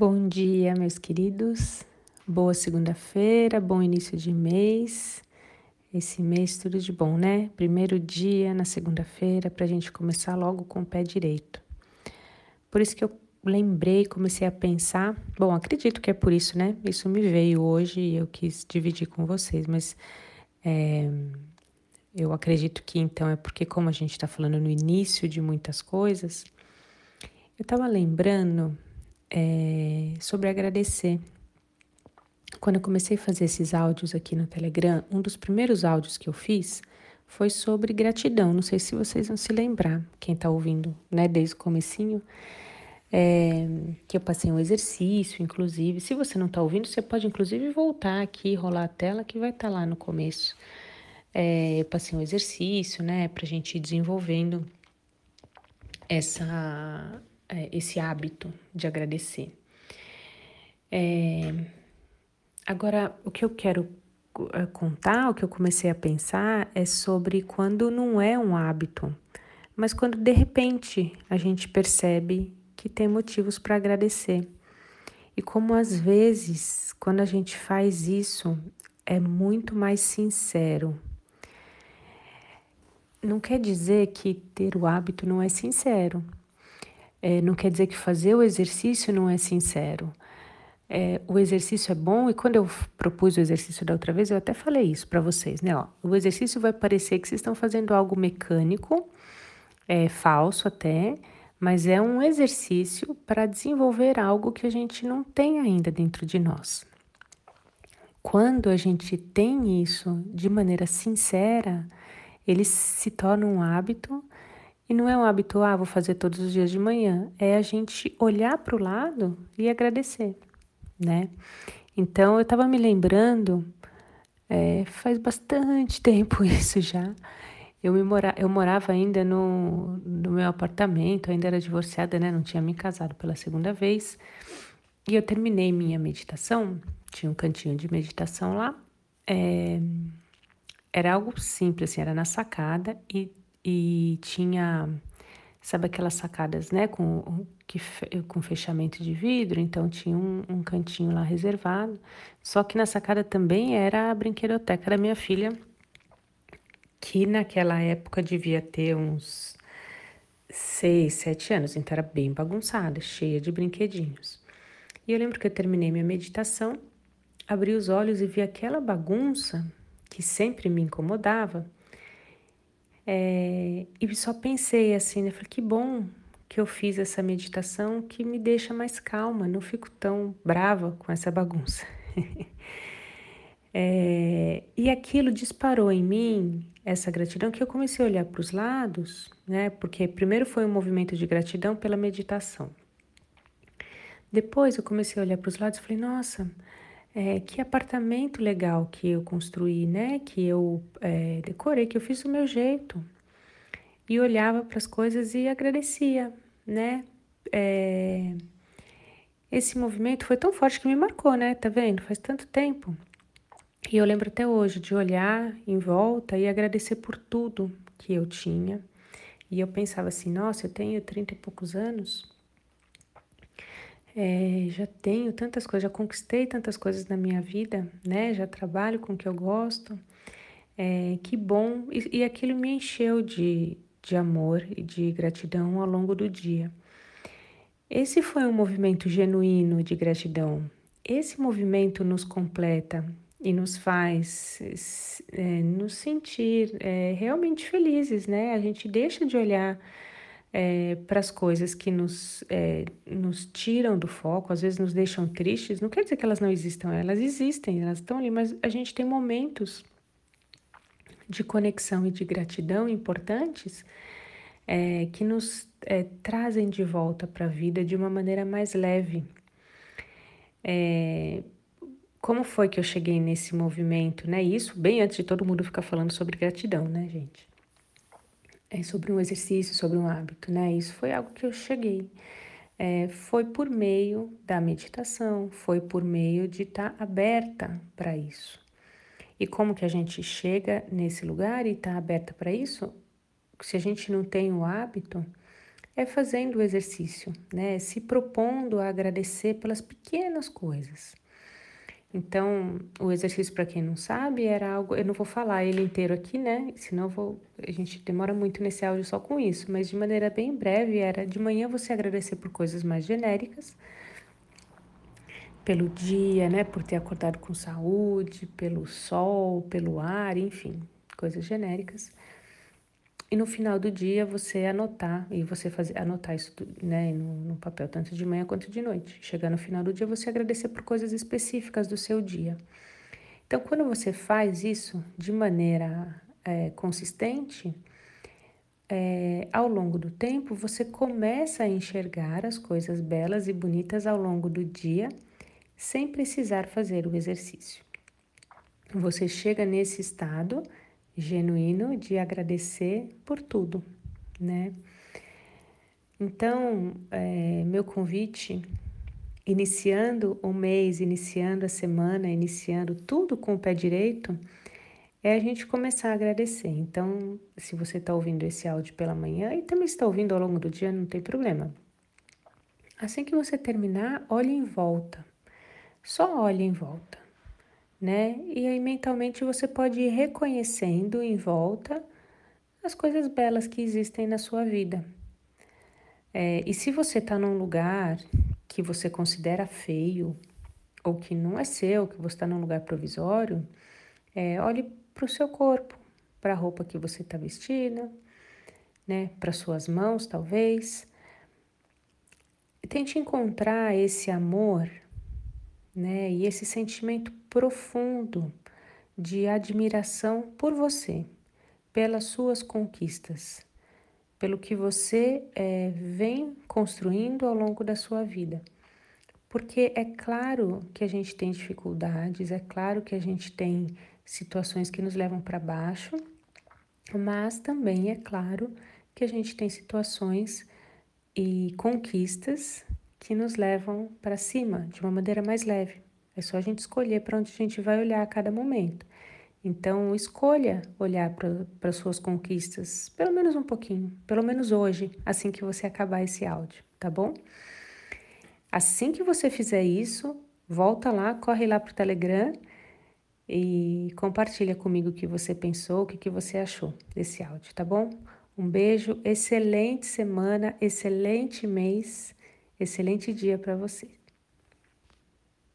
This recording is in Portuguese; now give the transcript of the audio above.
Bom dia, meus queridos. Boa segunda-feira, bom início de mês. Esse mês tudo de bom, né? Primeiro dia na segunda-feira para a gente começar logo com o pé direito. Por isso que eu lembrei, comecei a pensar. Bom, acredito que é por isso, né? Isso me veio hoje e eu quis dividir com vocês, mas é, eu acredito que então é porque, como a gente está falando no início de muitas coisas, eu estava lembrando é, sobre agradecer. Quando eu comecei a fazer esses áudios aqui no Telegram, um dos primeiros áudios que eu fiz foi sobre gratidão. Não sei se vocês vão se lembrar, quem está ouvindo, né, desde o comecinho, é, que eu passei um exercício, inclusive. Se você não está ouvindo, você pode inclusive voltar aqui, rolar a tela, que vai estar tá lá no começo. É, eu passei um exercício, né, para a gente ir desenvolvendo essa esse hábito de agradecer. É, agora, o que eu quero é, contar, o que eu comecei a pensar é sobre quando não é um hábito, mas quando de repente a gente percebe que tem motivos para agradecer. E como às vezes, quando a gente faz isso, é muito mais sincero. Não quer dizer que ter o hábito não é sincero. É, não quer dizer que fazer o exercício não é sincero. É, o exercício é bom e quando eu propus o exercício da outra vez, eu até falei isso para vocês, né? Ó, o exercício vai parecer que vocês estão fazendo algo mecânico, é falso até, mas é um exercício para desenvolver algo que a gente não tem ainda dentro de nós. Quando a gente tem isso de maneira sincera, ele se torna um hábito e não é um hábito, ah, vou fazer todos os dias de manhã. É a gente olhar para o lado e agradecer, né? Então, eu estava me lembrando, é, faz bastante tempo isso já. Eu, me mora, eu morava ainda no, no meu apartamento, ainda era divorciada, né? Não tinha me casado pela segunda vez. E eu terminei minha meditação, tinha um cantinho de meditação lá. É, era algo simples, assim, era na sacada e e tinha, sabe aquelas sacadas, né, com, que, com fechamento de vidro, então tinha um, um cantinho lá reservado. Só que na sacada também era a brinquedoteca da minha filha, que naquela época devia ter uns seis, sete anos, então era bem bagunçada, cheia de brinquedinhos. E eu lembro que eu terminei minha meditação, abri os olhos e vi aquela bagunça que sempre me incomodava é, e só pensei assim, né? Falei, que bom que eu fiz essa meditação que me deixa mais calma, não fico tão brava com essa bagunça. é, e aquilo disparou em mim essa gratidão que eu comecei a olhar para os lados, né? Porque primeiro foi um movimento de gratidão pela meditação. Depois eu comecei a olhar para os lados e falei, nossa, é, que apartamento legal que eu construí, né? Que eu é, decorei, que eu fiz do meu jeito. E olhava para as coisas e agradecia, né? É, esse movimento foi tão forte que me marcou, né? Tá vendo? Faz tanto tempo. E eu lembro até hoje de olhar em volta e agradecer por tudo que eu tinha. E eu pensava assim, nossa, eu tenho trinta e poucos anos, é, já tenho tantas coisas, já conquistei tantas coisas na minha vida, né? Já trabalho com o que eu gosto. É, que bom. E, e aquilo me encheu de, de amor e de gratidão ao longo do dia. Esse foi um movimento genuíno de gratidão. Esse movimento nos completa e nos faz é, nos sentir é, realmente felizes, né? A gente deixa de olhar é, para as coisas que nos, é, nos tiram do foco, às vezes nos deixam tristes, não quer dizer que elas não existam, elas existem, elas estão ali, mas a gente tem momentos de conexão e de gratidão importantes é, que nos é, trazem de volta para a vida de uma maneira mais leve. É, como foi que eu cheguei nesse movimento, né? Isso bem antes de todo mundo ficar falando sobre gratidão, né, gente? É, sobre um exercício, sobre um hábito, né? Isso foi algo que eu cheguei. É, foi por meio da meditação, foi por meio de estar tá aberta para isso. E como que a gente chega nesse lugar e está aberta para isso? Se a gente não tem o hábito, é fazendo o exercício, né? Se propondo a agradecer pelas pequenas coisas. Então, o exercício, para quem não sabe, era algo. Eu não vou falar ele inteiro aqui, né? Senão vou, a gente demora muito nesse áudio só com isso, mas de maneira bem breve era de manhã você agradecer por coisas mais genéricas, pelo dia, né? Por ter acordado com saúde, pelo sol, pelo ar, enfim, coisas genéricas e no final do dia você anotar e você fazer anotar isso né, no, no, papel tanto de manhã quanto de noite. Chegar no final do dia você agradecer por coisas específicas do seu dia. Então, quando você faz isso de maneira é, consistente, é, ao longo do tempo você começa a enxergar as coisas belas e bonitas ao longo do dia, sem precisar fazer o exercício. Você chega nesse estado genuíno de agradecer por tudo, né? Então, é, meu convite, iniciando o mês, iniciando a semana, iniciando tudo com o pé direito, é a gente começar a agradecer. Então, se você está ouvindo esse áudio pela manhã e também está ouvindo ao longo do dia, não tem problema. Assim que você terminar, olhe em volta. Só olhe em volta né? E aí mentalmente você pode ir reconhecendo em volta as coisas belas que existem na sua vida. É, e se você está num lugar que você considera feio, ou que não é seu, que você está num lugar provisório, é, olhe para o seu corpo, para a roupa que você está vestindo, né? Para suas mãos, talvez. E tente encontrar esse amor né? E esse sentimento profundo de admiração por você, pelas suas conquistas, pelo que você é, vem construindo ao longo da sua vida. Porque é claro que a gente tem dificuldades, é claro que a gente tem situações que nos levam para baixo, mas também é claro que a gente tem situações e conquistas que nos levam para cima de uma maneira mais leve. É só a gente escolher para onde a gente vai olhar a cada momento. Então, escolha olhar para as suas conquistas, pelo menos um pouquinho, pelo menos hoje, assim que você acabar esse áudio, tá bom? Assim que você fizer isso, volta lá, corre lá para o Telegram e compartilha comigo o que você pensou, o que, que você achou desse áudio, tá bom? Um beijo, excelente semana, excelente mês Excelente dia para você.